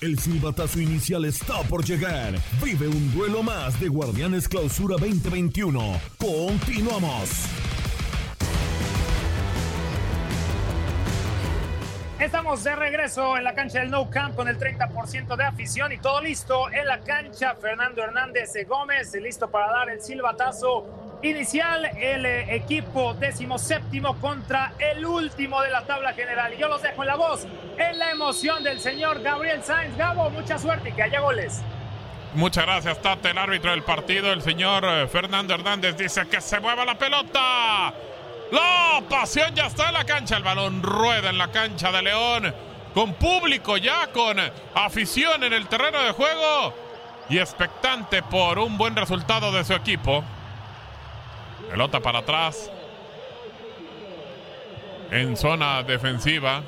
El silbatazo inicial está por llegar. Vive un duelo más de Guardianes Clausura 2021. Continuamos. Estamos de regreso en la cancha del No Camp con el 30% de afición y todo listo en la cancha. Fernando Hernández Gómez listo para dar el silbatazo inicial. El eh, equipo décimo séptimo contra el último de la tabla general. Y yo los dejo en la voz, en la emoción del señor Gabriel Sainz. Gabo, mucha suerte y que haya goles. Muchas gracias, Tate, el árbitro del partido. El señor eh, Fernando Hernández dice que se mueva la pelota. La pasión ya está en la cancha. El balón rueda en la cancha de León. Con público ya, con afición en el terreno de juego. Y expectante por un buen resultado de su equipo. Pelota para atrás. En zona defensiva.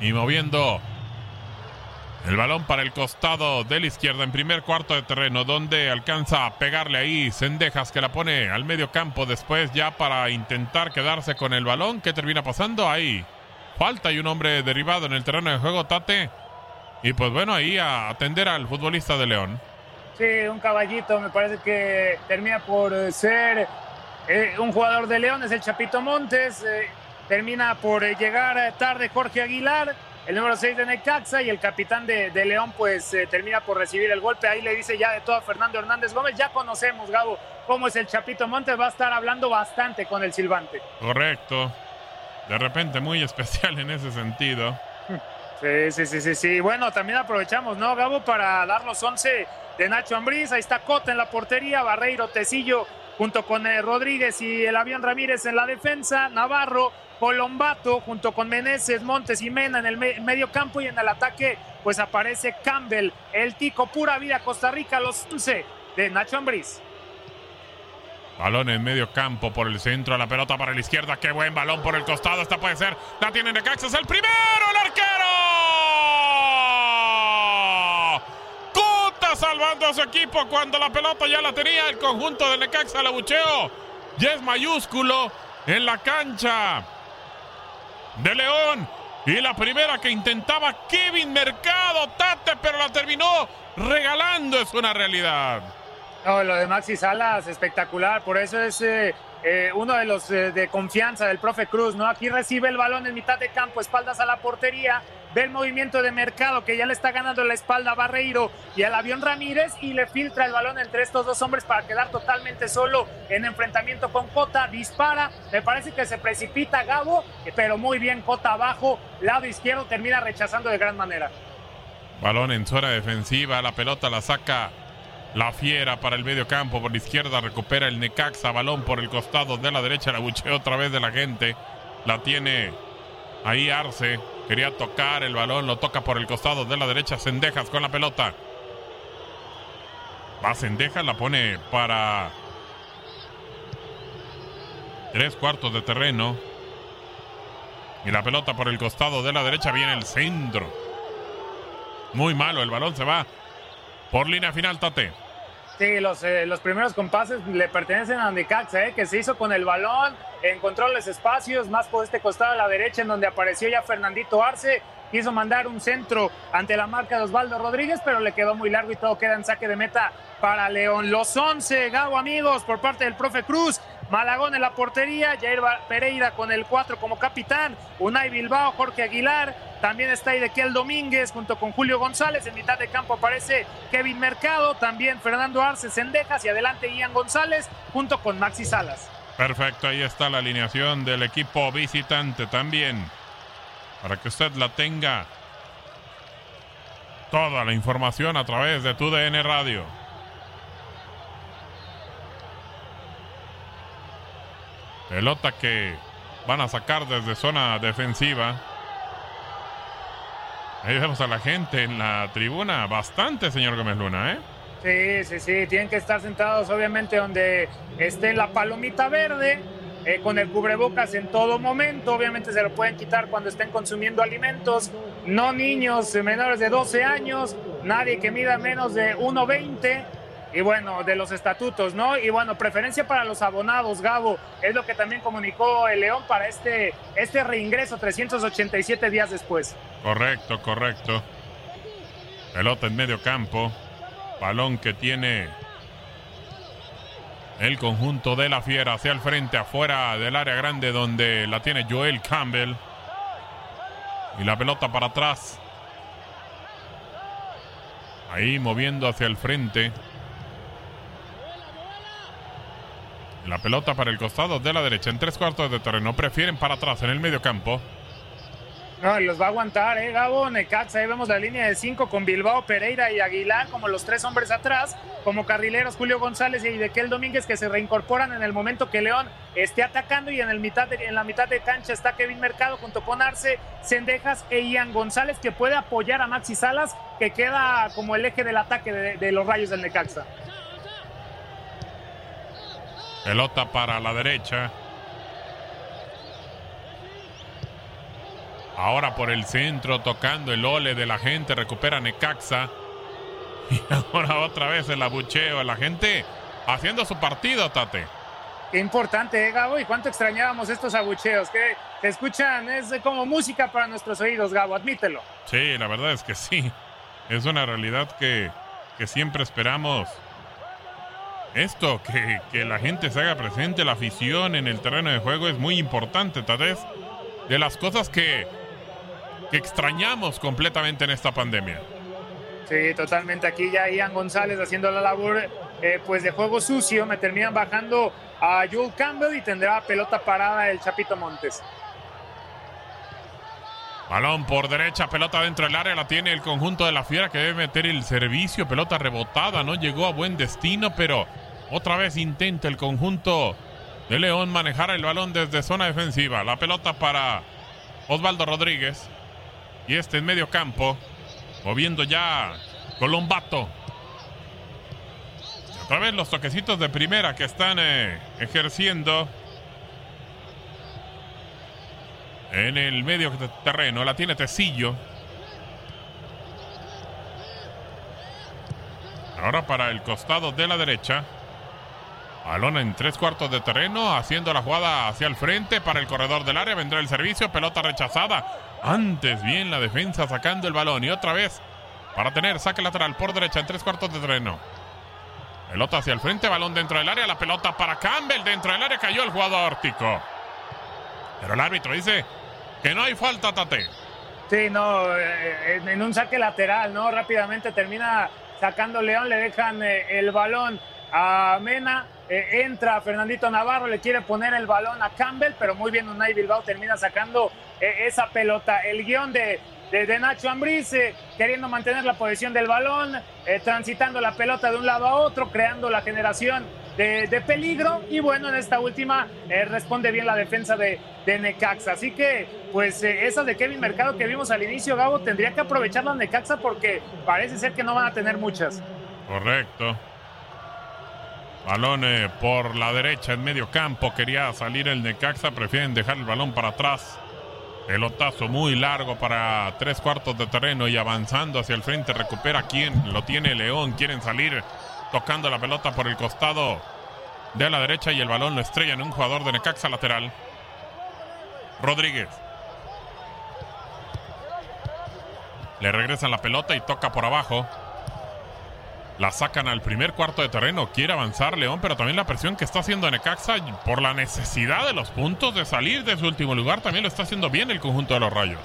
Y moviendo el balón para el costado de la izquierda en primer cuarto de terreno, donde alcanza a pegarle ahí Sendejas que la pone al medio campo después ya para intentar quedarse con el balón. ¿Qué termina pasando ahí? Falta y un hombre derribado en el terreno de juego, Tate. Y pues bueno, ahí a atender al futbolista de León. Sí, un caballito, me parece que termina por ser eh, un jugador de León, es el Chapito Montes. Eh, termina por llegar tarde Jorge Aguilar el número 6 de Necaxa y el capitán de, León pues eh, termina por recibir el golpe. Ahí le dice ya de todo a Fernando Hernández Gómez. Ya conocemos, Gabo, cómo es el Chapito Montes. Va a estar hablando bastante con el silbante. Correcto. De repente muy especial en ese sentido. Sí, sí, sí, sí, sí. Bueno, también aprovechamos, ¿no, Gabo? Para dar los 11 de Nacho Ambriz. Ahí está Cota en la portería, Barreiro, Tecillo junto con eh, Rodríguez y el avión Ramírez en la defensa, Navarro, Colombato junto con Meneses, Montes y Mena en el medio campo y en el ataque pues aparece Campbell, el tico pura vida Costa Rica, los 11 de Nacho Ambriz. Balón en medio campo por el centro, la pelota para la izquierda, qué buen balón por el costado, esta puede ser, la tiene Necaxa, el primero, el arquero. Salvando a su equipo cuando la pelota ya la tenía el conjunto de Necaxa, la bucheo, y es mayúsculo en la cancha de León. Y la primera que intentaba Kevin Mercado, Tate, pero la terminó regalando, es una realidad. No, lo de Maxi Salas, espectacular, por eso es eh, eh, uno de los eh, de confianza del profe Cruz, ¿no? Aquí recibe el balón en mitad de campo, espaldas a la portería, ve el movimiento de mercado que ya le está ganando la espalda a Barreiro y al avión Ramírez y le filtra el balón entre estos dos hombres para quedar totalmente solo en enfrentamiento con Cota, dispara, me parece que se precipita Gabo, pero muy bien Cota abajo, lado izquierdo termina rechazando de gran manera. Balón en zona defensiva, la pelota la saca la fiera para el medio campo, por la izquierda recupera el Necaxa, balón por el costado de la derecha, la buchea otra vez de la gente, la tiene ahí Arce, Quería tocar el balón, lo toca por el costado de la derecha. Sendejas con la pelota. Va Sendejas, la pone para tres cuartos de terreno. Y la pelota por el costado de la derecha viene el centro. Muy malo, el balón se va por línea final, Tate. Sí, los, eh, los primeros compases le pertenecen a Necaxa, eh, que se hizo con el balón, encontró los espacios más por este costado a la derecha, en donde apareció ya Fernandito Arce. Quiso mandar un centro ante la marca de Osvaldo Rodríguez, pero le quedó muy largo y todo queda en saque de meta para León. Los 11, Gabo amigos, por parte del profe Cruz. Malagón en la portería, Jair Pereira con el 4 como capitán, Unai Bilbao, Jorge Aguilar, también está ahí Dequiel Domínguez junto con Julio González, en mitad de campo aparece Kevin Mercado, también Fernando Arce Sendejas y adelante Ian González junto con Maxi Salas. Perfecto, ahí está la alineación del equipo visitante también, para que usted la tenga toda la información a través de tu DN Radio. Pelota que van a sacar desde zona defensiva. Ahí vemos a la gente en la tribuna. Bastante, señor Gómez Luna, ¿eh? Sí, sí, sí. Tienen que estar sentados, obviamente, donde esté la palomita verde. Eh, con el cubrebocas en todo momento. Obviamente se lo pueden quitar cuando estén consumiendo alimentos. No niños menores de 12 años, nadie que mida menos de 1,20 y bueno, de los estatutos, ¿no? Y bueno, preferencia para los abonados, Gabo, es lo que también comunicó el León para este, este reingreso 387 días después. Correcto, correcto. Pelota en medio campo, balón que tiene el conjunto de la fiera hacia el frente, afuera del área grande donde la tiene Joel Campbell. Y la pelota para atrás. Ahí moviendo hacia el frente. La pelota para el costado de la derecha en tres cuartos de terreno. Prefieren para atrás en el medio campo. No, los va a aguantar, ¿eh, Gabo? Necaxa, ahí vemos la línea de cinco con Bilbao, Pereira y Aguilar como los tres hombres atrás, como carrileros Julio González y Dequel Domínguez que se reincorporan en el momento que León esté atacando y en, el mitad en la mitad de cancha está Kevin Mercado junto con Arce, Cendejas e Ian González que puede apoyar a Maxi Salas que queda como el eje del ataque de, de los rayos del Necaxa. Pelota para la derecha. Ahora por el centro, tocando el ole de la gente, recupera Necaxa. Y ahora otra vez el abucheo. La gente haciendo su partido, Tate. Qué importante, ¿eh, Gabo? Y cuánto extrañábamos estos abucheos. Que te escuchan, es como música para nuestros oídos, Gabo, admítelo. Sí, la verdad es que sí. Es una realidad que, que siempre esperamos esto, que, que, la gente se haga presente, la afición en el terreno de juego es muy importante, tal vez de las cosas que, que extrañamos completamente en esta pandemia. Sí, totalmente. Aquí ya Ian González haciendo la labor eh, pues de juego sucio. Me terminan bajando a Joel Campbell y tendrá pelota parada el Chapito Montes. Balón por derecha, pelota dentro del área, la tiene el conjunto de la Fiera que debe meter el servicio, pelota rebotada, no llegó a buen destino, pero otra vez intenta el conjunto de León manejar el balón desde zona defensiva. La pelota para Osvaldo Rodríguez. Y este en medio campo, moviendo ya Colombato. Y otra vez los toquecitos de primera que están eh, ejerciendo en el medio terreno. La tiene Tecillo. Ahora para el costado de la derecha. Balón en tres cuartos de terreno, haciendo la jugada hacia el frente para el corredor del área. Vendrá el servicio, pelota rechazada. Antes bien la defensa sacando el balón y otra vez para tener saque lateral por derecha en tres cuartos de terreno. Pelota hacia el frente, balón dentro del área, la pelota para Campbell dentro del área, cayó el jugador Tico. Pero el árbitro dice que no hay falta, Tate. Sí, no, eh, en un saque lateral, ¿no? Rápidamente termina sacando León, le dejan eh, el balón a Mena, eh, entra Fernandito Navarro, le quiere poner el balón a Campbell, pero muy bien Unai Bilbao termina sacando eh, esa pelota. El guion de, de, Nacho Ambriz, eh, queriendo mantener la posición del balón, transitando la pelota de un lado a otro, creando la generación de, de peligro. Y bueno, en esta última responde bien la defensa de, de Necaxa. Así que, pues, esa de Kevin Mercado que vimos al inicio, Gabo, tendría que aprovechar la Necaxa porque parece ser que no van a tener muchas. Correcto. Balón por la derecha en medio campo. Quería salir el Necaxa. Prefieren dejar el balón para atrás. Pelotazo muy largo para tres cuartos de terreno y avanzando hacia el frente. Recupera quien lo tiene León. Quieren salir tocando la pelota por el costado de la derecha y el balón lo estrella en un jugador de Necaxa lateral. Rodríguez. Le regresan la pelota y toca por abajo. La sacan al primer cuarto de terreno. Quiere avanzar León, pero también la presión que está haciendo Necaxa por la necesidad de los puntos de salir de su último lugar también lo está haciendo bien el conjunto de los Rayos.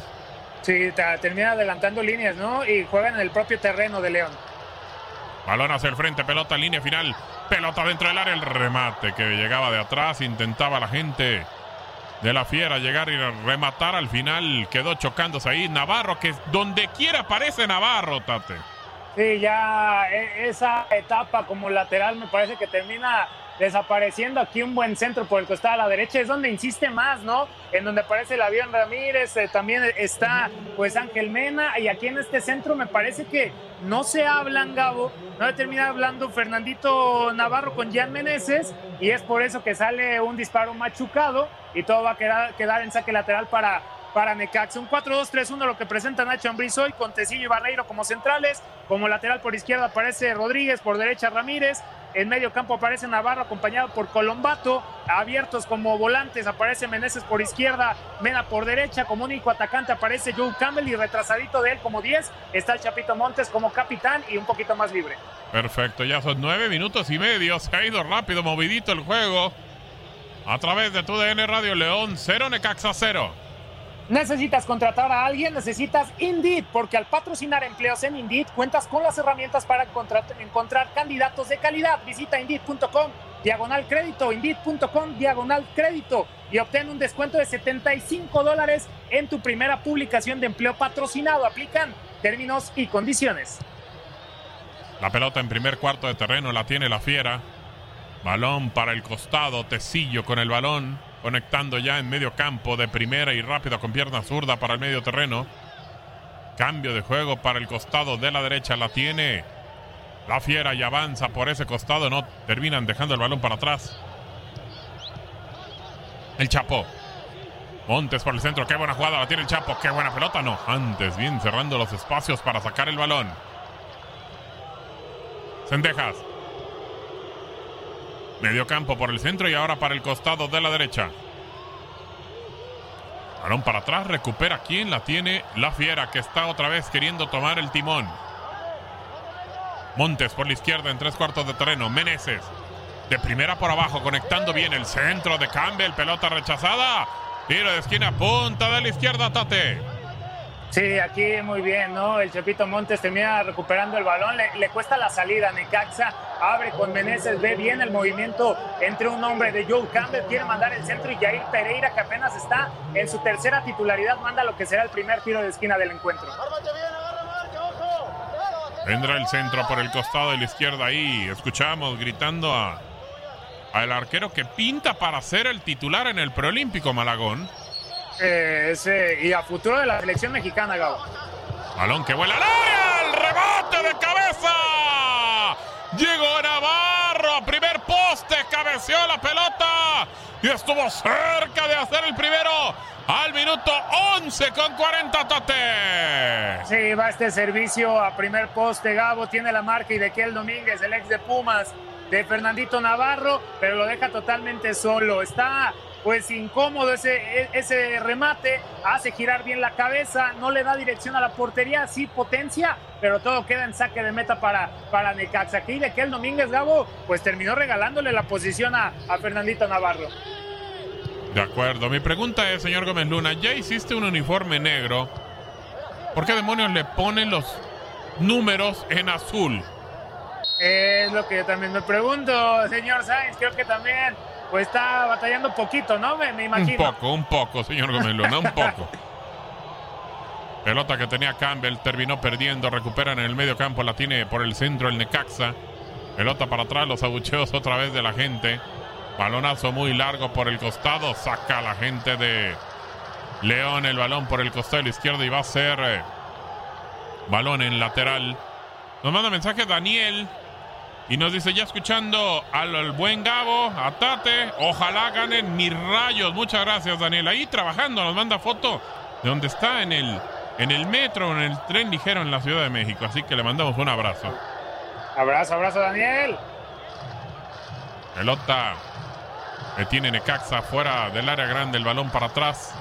Sí, termina adelantando líneas, ¿no? Y juegan en el propio terreno de León. Balón hacia el frente, pelota, línea final. Pelota dentro del área, el remate que llegaba de atrás. Intentaba la gente de la fiera llegar y rematar. Al final quedó chocándose ahí Navarro, que donde quiera aparece Navarro, Tate. Sí, ya e, esa etapa como lateral me parece que termina desapareciendo aquí un buen centro por el costado a la derecha, es donde insiste más, ¿no? En donde aparece el avión Ramírez, eh, también está pues Ángel Mena, y aquí en este centro me parece que no se hablan, Gabo, no termina hablando Fernandito Navarro con Jan Meneses, y es por eso que sale un disparo machucado y todo va a quedar, quedar en saque lateral para para Necaxa. Un 4-2-3-1 lo que presenta Nacho Ambriz hoy con Tecillo y Barreiro como centrales. Como lateral por izquierda aparece Rodríguez, por derecha Ramírez. En medio campo aparece Navarro acompañado por Colombato. Abiertos como volantes aparece Meneses por izquierda, Mena por derecha. Como único atacante aparece Joe Campbell y retrasadito de él como 10 está el Chapito Montes como capitán y un poquito más libre. Perfecto, ya son nueve minutos y medio. Se ha ido rápido, movidito el juego. A través de tu DN Radio León, 0 Necaxa 0. ¿Necesitas contratar a alguien? Necesitas Indeed, porque al patrocinar empleos en Indeed cuentas con las herramientas para encontrar, candidatos de calidad. Visita Indeed.com, diagonal crédito, Indeed.com, diagonal crédito y obtén un descuento de 75 dólares en tu primera publicación de empleo patrocinado. Aplican términos y condiciones. La pelota en primer cuarto de terreno la tiene la fiera. Balón para el costado, Tecillo con el balón conectando ya en medio campo de primera y rápido con pierna zurda para el medio terreno. Cambio de juego para el costado de la derecha. La tiene la fiera y avanza por ese costado. No terminan dejando el balón para atrás. El Chapo. Montes por el centro. Qué buena jugada. La tiene el Chapo. Qué buena pelota. No. Antes bien cerrando los espacios para sacar el balón. Sendejas. Medio campo por el centro y ahora para el costado de la derecha. Balón para atrás, recupera quien la tiene la fiera que está otra vez queriendo tomar el timón. Montes por la izquierda en tres cuartos de terreno. Meneses de primera por abajo, conectando bien el centro de Campbell. Pelota rechazada. Tiro de esquina, punta de la izquierda, Tate. Sí, aquí muy bien, ¿no? El Chepito Montes termina recuperando el balón, le, cuesta la salida. Necaxa abre con Meneses, ve bien el movimiento entre un hombre de Joe Campbell, quiere mandar el centro y Jair Pereira, que apenas está en su tercera titularidad, manda lo que será el primer tiro de esquina del encuentro. Vendrá el centro por el costado de la izquierda ahí. Escuchamos gritando a al arquero que pinta para ser el titular en el preolímpico Malagón. Eh, ese, y a futuro de la selección mexicana, Gabo. Balón que vuela al área, el rebote de cabeza. Llegó Navarro a primer poste, cabeceó la pelota y estuvo cerca de hacer el primero al minuto 11 con 40 Tate. Sí, va este servicio a primer poste. Gabo tiene la marca y de Kel Domínguez, el ex de Pumas, de Fernandito Navarro, pero lo deja totalmente solo. Está pues incómodo ese, ese remate, hace girar bien la cabeza, no le da dirección a la portería, sí potencia, pero todo queda en saque de meta para, para Necaxa. Aquí de que el Domínguez Gabo, pues terminó regalándole la posición a, a Fernandito Navarro. De acuerdo, mi pregunta es, señor Gómez Luna, ya hiciste un uniforme negro, ¿por qué demonios le ponen los números en azul? Es lo que yo también me pregunto, señor Sainz, creo que también pues está batallando un poquito, ¿no? Me, imagino. Un poco, un poco, señor Gómez Luna, un poco. Pelota que tenía Campbell, terminó perdiendo, recuperan en el medio campo, la tiene por el centro el Necaxa. Pelota para atrás, los abucheos otra vez de la gente. Balonazo muy largo por el costado, saca la gente de León el balón por el costado izquierdo y va a ser eh, balón en lateral. Nos manda mensaje Daniel y nos dice, ya escuchando al, buen Gabo, a Tate, ojalá ganen mis rayos. Muchas gracias, Daniel. Ahí trabajando, nos manda foto de donde está en el, en el metro, en el tren ligero en la Ciudad de México. Así que le mandamos un abrazo. Abrazo, abrazo, Daniel. Pelota que tiene Necaxa fuera del área grande, el balón para atrás.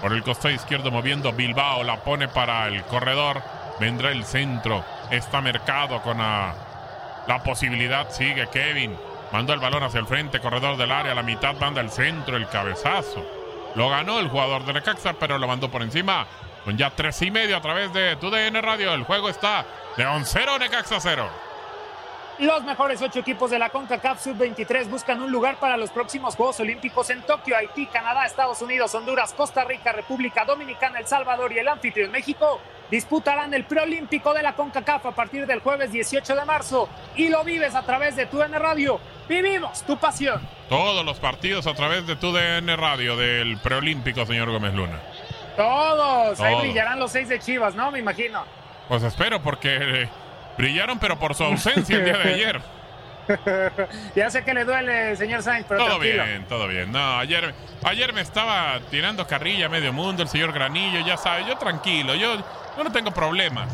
Por el costado izquierdo moviendo Bilbao, la pone para el corredor. Vendrá el centro. Está mercado con a la posibilidad sigue Kevin. Manda el balón hacia el frente, corredor del área, la mitad manda el centro, el cabezazo. Lo ganó el jugador de Necaxa, pero lo mandó por encima. Con ya tres y medio a través de TUDN Radio. El juego está de 0 Necaxa 0. Los mejores ocho equipos de la CONCACAF Sub-23 buscan un lugar para los próximos Juegos Olímpicos en Tokio, Haití, Canadá, Estados Unidos, Honduras, Costa Rica, República Dominicana, El Salvador y el anfitrión México disputarán el preolímpico de la CONCACAF a partir del jueves 18 de marzo y lo vives a través de tu N Radio. Vivimos tu pasión. Todos los partidos a través de tu DN Radio del preolímpico, señor Gómez Luna. Todos. Ahí brillarán los seis de Chivas, ¿no? Me imagino. Pues espero, porque eh, brillaron, pero por su ausencia el día de ayer. ya sé que le duele, señor Sainz, pero Todo tranquilo. bien, todo bien. No, ayer, ayer me estaba tirando carrilla a medio mundo, el señor Granillo, ya sabe, yo tranquilo, yo, yo no tengo problemas.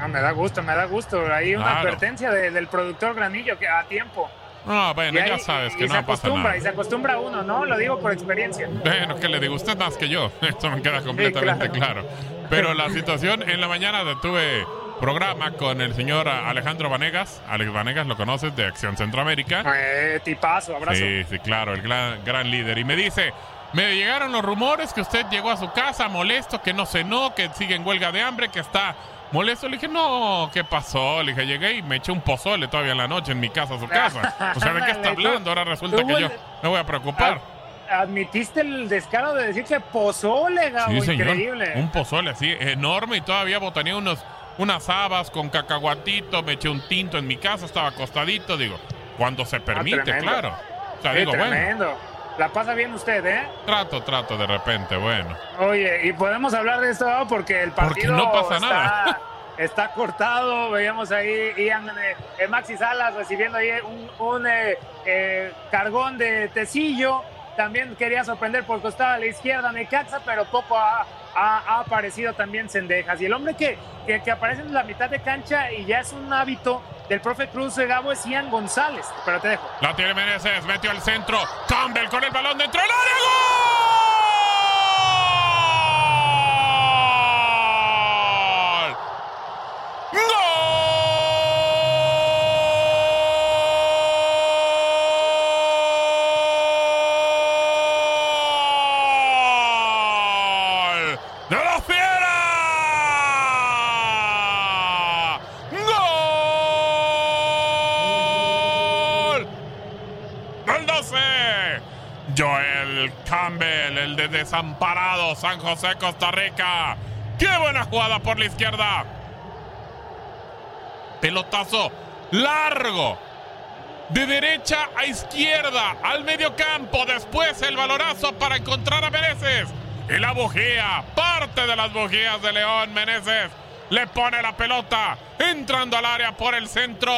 Ah, me da gusto, me da gusto. Ahí una Claro. advertencia de- del productor Granillo que a tiempo. No, bueno, Y ya sabes y que se no pasa acostumbra, nada. y se acostumbra uno, ¿no? Lo digo por experiencia. Bueno, ¿qué le digo? Usted más que yo. Esto me queda completamente claro. Pero la situación, en la mañana tuve programa con el señor Alejandro Vanegas. Alex Vanegas, lo conoces, de Acción Centroamérica. Eh, tipazo, abrazo. Sí, sí, claro, el gran, gran líder. Y me dice, me llegaron los rumores que usted llegó a su casa molesto, que no cenó, que sigue en huelga de hambre, que está molesto. Le dije, no, ¿qué pasó? Le dije, llegué y me eché un pozole todavía en la noche en mi casa, a su casa. O sea, ¿de qué está hablando? Ahora resulta que yo me voy a preocupar. Admitiste el descaro de decir que pozole, Gabo, Sí, señor. increíble. Un pozole así, enorme y todavía botanía unos, unas habas con cacahuatito, me eché un tinto en mi casa, estaba acostadito, digo, cuando se permite, Ah, tremendo. claro. O sea, Sí, digo, bueno, tremendo. La pasa bien usted, ¿eh? trato, trato de repente, bueno. Oye, y podemos hablar de esto porque el Porque partido no pasa está, nada. está cortado. Veíamos ahí Ian eh, eh, Maxi Salas recibiendo ahí un, un, eh, eh, cargón de tecillo. También quería sorprender por costado a la izquierda Necaxa, pero poco ha, ha- ha aparecido también Cendejas. Y el hombre que, que, que aparece en la mitad de cancha y ya es un hábito del profe Cruz de Gabo es Ian González. Pero te dejo. La tiene Meneses, metió al centro, Campbell con el balón dentro del área, ¡Gol! ¡Gol! ¡De la fiera! ¡Gol! ¡Del 12! Joel Desamparado, San José, Costa Rica. ¡Qué buena jugada por la izquierda! Pelotazo largo. De derecha a izquierda, al medio campo. Después el balorazo para encontrar a Meneses. Y la bujía, parte de las bujías de León. Meneses le pone la pelota, entrando al área por el centro.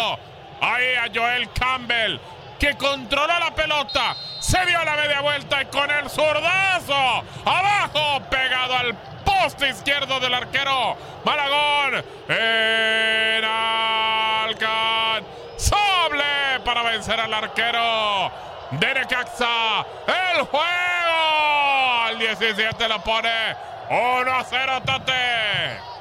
Ahí a Joel Campbell, que controló la pelota. Se dio la media vuelta y con el zurdazo. Abajo, pegado al poste izquierdo del arquero. Malagón. En alcanzable para vencer al arquero de Necaxa. El juego. Al 17 lo pone 1 a 0 Tate.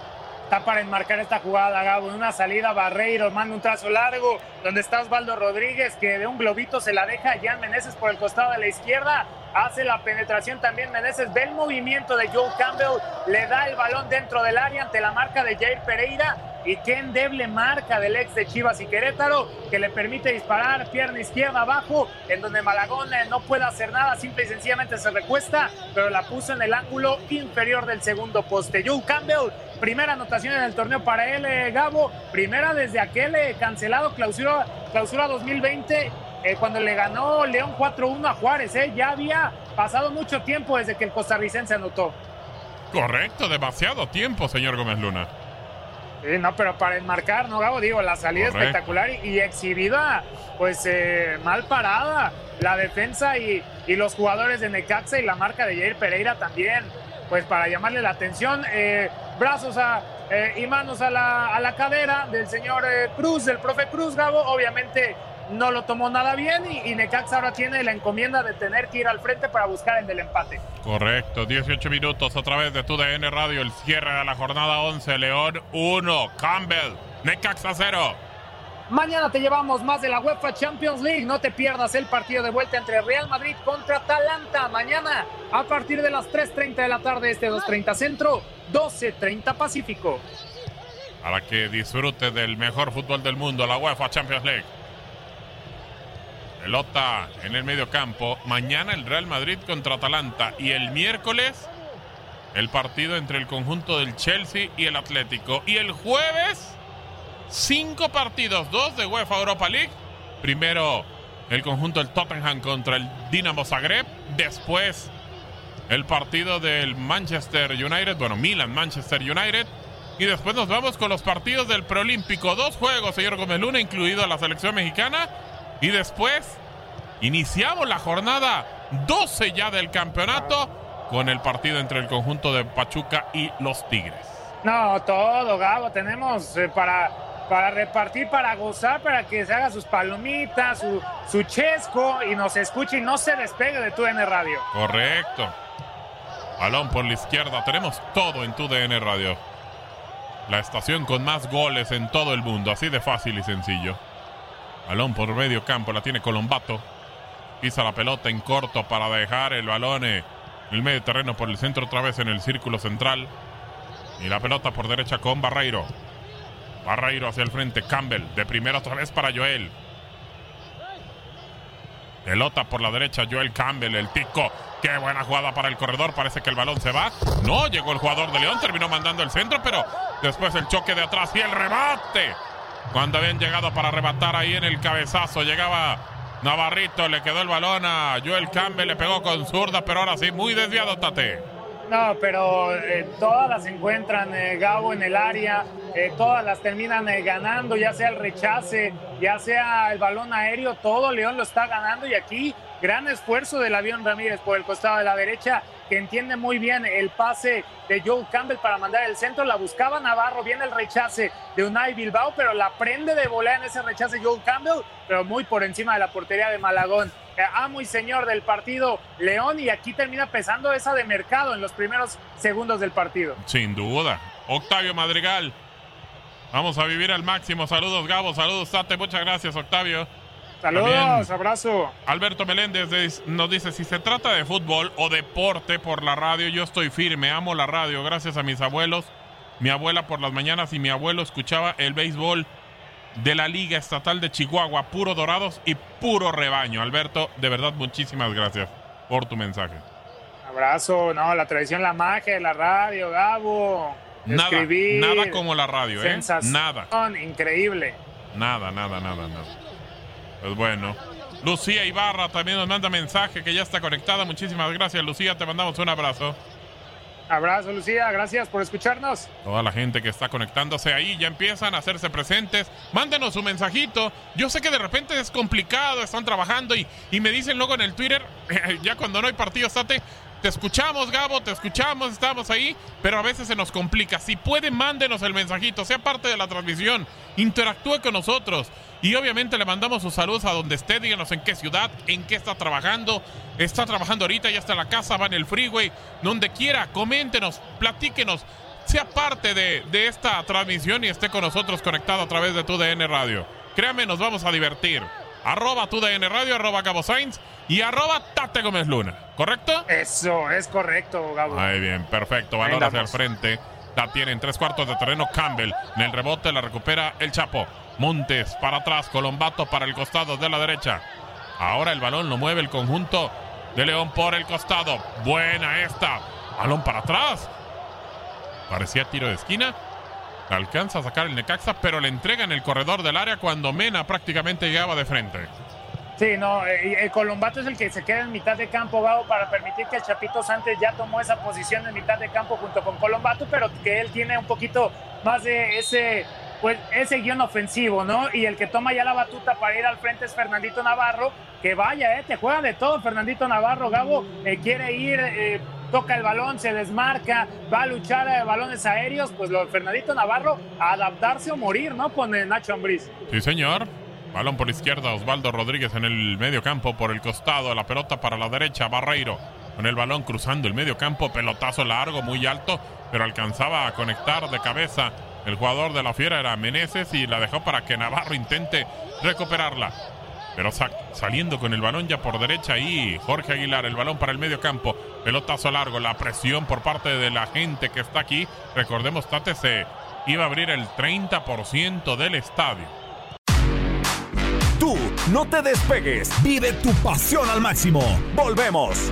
Está para enmarcar esta jugada, Gabo. En una salida, Barreiro manda un trazo largo, donde está Osvaldo Rodríguez, que de un globito se la deja Jan Meneses por el costado de la izquierda. Hace la penetración también Meneses. Ve el movimiento de Joe Campbell. Le da el balón dentro del área ante la marca de Jair Pereira. Y qué endeble marca del ex de Chivas y Querétaro, que le permite disparar pierna izquierda abajo, en donde Malagón eh, no puede hacer nada, simple y sencillamente se recuesta, pero la puso en el ángulo inferior del segundo poste. Joe Campbell, primera anotación en el torneo para él, eh, Gabo, primera desde aquel eh, cancelado clausura, clausura 2020, eh, cuando le ganó León 4-1 a Juárez, eh, ya había pasado mucho tiempo desde que el costarricense anotó. Correcto, demasiado tiempo, señor Gómez Luna. Sí, no, pero para enmarcar, ¿no, Gabo? Digo, la salida Correcto. espectacular y, y exhibida, pues eh, mal parada. La defensa y, y los jugadores de Necaxa y la marca de Jair Pereira también, pues para llamarle la atención. eh, brazos a, eh, y manos a la, a la cadera del señor eh, Cruz, del profe Cruz, Gabo. Obviamente no lo tomó nada bien y, y Necaxa ahora tiene la encomienda de tener que ir al frente para buscar el del empate. Correcto, 18 minutos a través de tu DN Radio, el cierre de la jornada 11, León 1, Campbell, Necaxa 0. Mañana te llevamos más de la UEFA Champions League. No te pierdas el partido de vuelta entre Real Madrid contra Atalanta. Mañana a partir de las 3.30 de la tarde, este 2.30 Centro, 12.30 Pacífico. Para que disfrute del mejor fútbol del mundo, la UEFA Champions League. Pelota en el medio campo. Mañana el Real Madrid contra Atalanta. Y el miércoles el partido entre el conjunto del Chelsea y el Atlético. Y el jueves, cinco partidos, dos de UEFA Europa League. Primero el conjunto del Tottenham contra el Dinamo Zagreb. Después el partido del Manchester United, bueno, Milan Manchester United. Y después nos vamos con los partidos del preolímpico. Dos juegos, señor Gómez Luna, incluido la selección mexicana. Y después iniciamos la jornada 12 ya del campeonato con el partido entre el conjunto de Pachuca y los Tigres. No, todo, Gabo. Tenemos eh, para, para repartir, para gozar, para que se haga sus palomitas, su, chesco y nos escuche y no se despegue de tu DN Radio. Correcto. Balón por la izquierda. Tenemos todo en tu DN Radio. La estación con más goles en todo el mundo. Así de fácil y sencillo. Balón por medio campo. La tiene Colombato. Pisa la pelota en corto para dejar el balón. Eh, el medio terreno por el centro otra vez en el círculo central. Y la pelota por derecha con Barreiro. Barreiro hacia el frente. Campbell de primera otra vez para Joel. Pelota por la derecha. Joel Campbell. El tico. Qué buena jugada para el corredor. Parece que el balón se va. No llegó el jugador de León. Terminó mandando el centro. Pero después el choque de atrás y el rebate. Cuando habían llegado para arrebatar ahí en el cabezazo. Llegaba Navarrito le quedó el balón a Joel Campbell, le pegó con zurda, pero ahora sí, muy desviado Tate. No, pero eh, todas las encuentran eh, Gabo en el área, eh, todas las terminan ganando, ya sea el rechace, ya sea el balón aéreo, todo León lo está ganando y aquí gran esfuerzo del avión Ramírez por el costado de la derecha, que entiende muy bien el pase de Joel Campbell para mandar el centro, la buscaba Navarro, viene el rechace de Unai Bilbao, pero la prende de volea en ese rechace Joel Campbell, pero muy por encima de la portería de Malagón. Amo y señor del partido León y aquí termina pesando esa de mercado en los primeros segundos del partido. Sin duda. Octavio Madrigal. Vamos a vivir al máximo. Saludos Gabo, saludos Tate, muchas gracias Octavio. Saludos, abrazo. Alberto Meléndez nos dice, si se trata de fútbol o deporte por la radio, yo estoy firme, amo la radio, gracias a mis abuelos, mi abuela por las mañanas y mi abuelo escuchaba el béisbol de la Liga Estatal de Chihuahua, puro dorados y puro rebaño. Alberto, de verdad, muchísimas gracias por tu mensaje. Abrazo, no, la tradición, la magia la radio, Gabo. Nada, nada como la radio, ¿eh? Nada. Increíble. Nada, nada, nada, nada. Pues bueno. Lucía Ibarra también nos manda mensaje que ya está conectada. Muchísimas gracias, Lucía. Te mandamos un abrazo. Abrazo, Lucía. Gracias por escucharnos. Toda la gente que está conectándose ahí ya empiezan a hacerse presentes. Mándenos un mensajito. Yo sé que de repente es complicado, están trabajando y, y me dicen luego en el Twitter, ya cuando no hay partido, estate te escuchamos, Gabo, te escuchamos, estamos ahí, pero a veces se nos complica. Si puede, mándenos el mensajito, sea parte de la transmisión, interactúe con nosotros. Y obviamente le mandamos sus saludos a donde esté, díganos en qué ciudad, en qué está trabajando. Está trabajando ahorita, ya está en la casa, va en el freeway, donde quiera, coméntenos, platíquenos, sea parte de, de esta transmisión y esté con nosotros conectado a través de tu DN Radio. Créame, nos vamos a divertir arroba TUDN Radio, arroba Gabo Sainz y arroba Tate Gómez Luna. ¿Correcto? Eso, es correcto, Gabo. Muy bien, perfecto. Valor hacia el frente. La tiene en tres cuartos de terreno Campbell. En el rebote la recupera el Chapo. Montes para atrás, Colombato para el costado de la derecha. Ahora el balón lo mueve el conjunto de León por el costado. Buena esta. Balón para atrás. Parecía tiro de esquina. Alcanza a sacar el Necaxa, pero le entrega en el corredor del área cuando Mena prácticamente llegaba de frente. Sí, no, eh, el Colombato es el que se queda en mitad de campo, Gabo, para permitir que el Chapito Sánchez ya tomó esa posición en mitad de campo junto con Colombato, pero que él tiene un poquito más de ese, pues, ese guion ofensivo, ¿no? Y el que toma ya la batuta para ir al frente es Fernandito Navarro, que vaya, ¿eh? Te juega de todo Fernandito Navarro, Gabo, eh, quiere ir... Eh, toca el balón, se desmarca, va a luchar a balones aéreos, pues lo Fernandito Navarro a adaptarse o morir, ¿no? Con Nacho Ambriz. Sí, señor. Balón por izquierda, Osvaldo Rodríguez en el medio campo, por el costado, la pelota para la derecha, Barreiro con el balón cruzando el medio campo, pelotazo largo, muy alto, pero alcanzaba a conectar de cabeza. El jugador de la fiera era Meneses y la dejó para que Navarro intente recuperarla. Pero saliendo con el balón ya por derecha y Jorge Aguilar, el balón para el medio campo, pelotazo largo, la presión por parte de la gente que está aquí. Recordemos, Tate se iba a abrir el 30% del estadio. Tú, no te despegues, vive tu pasión al máximo. Volvemos.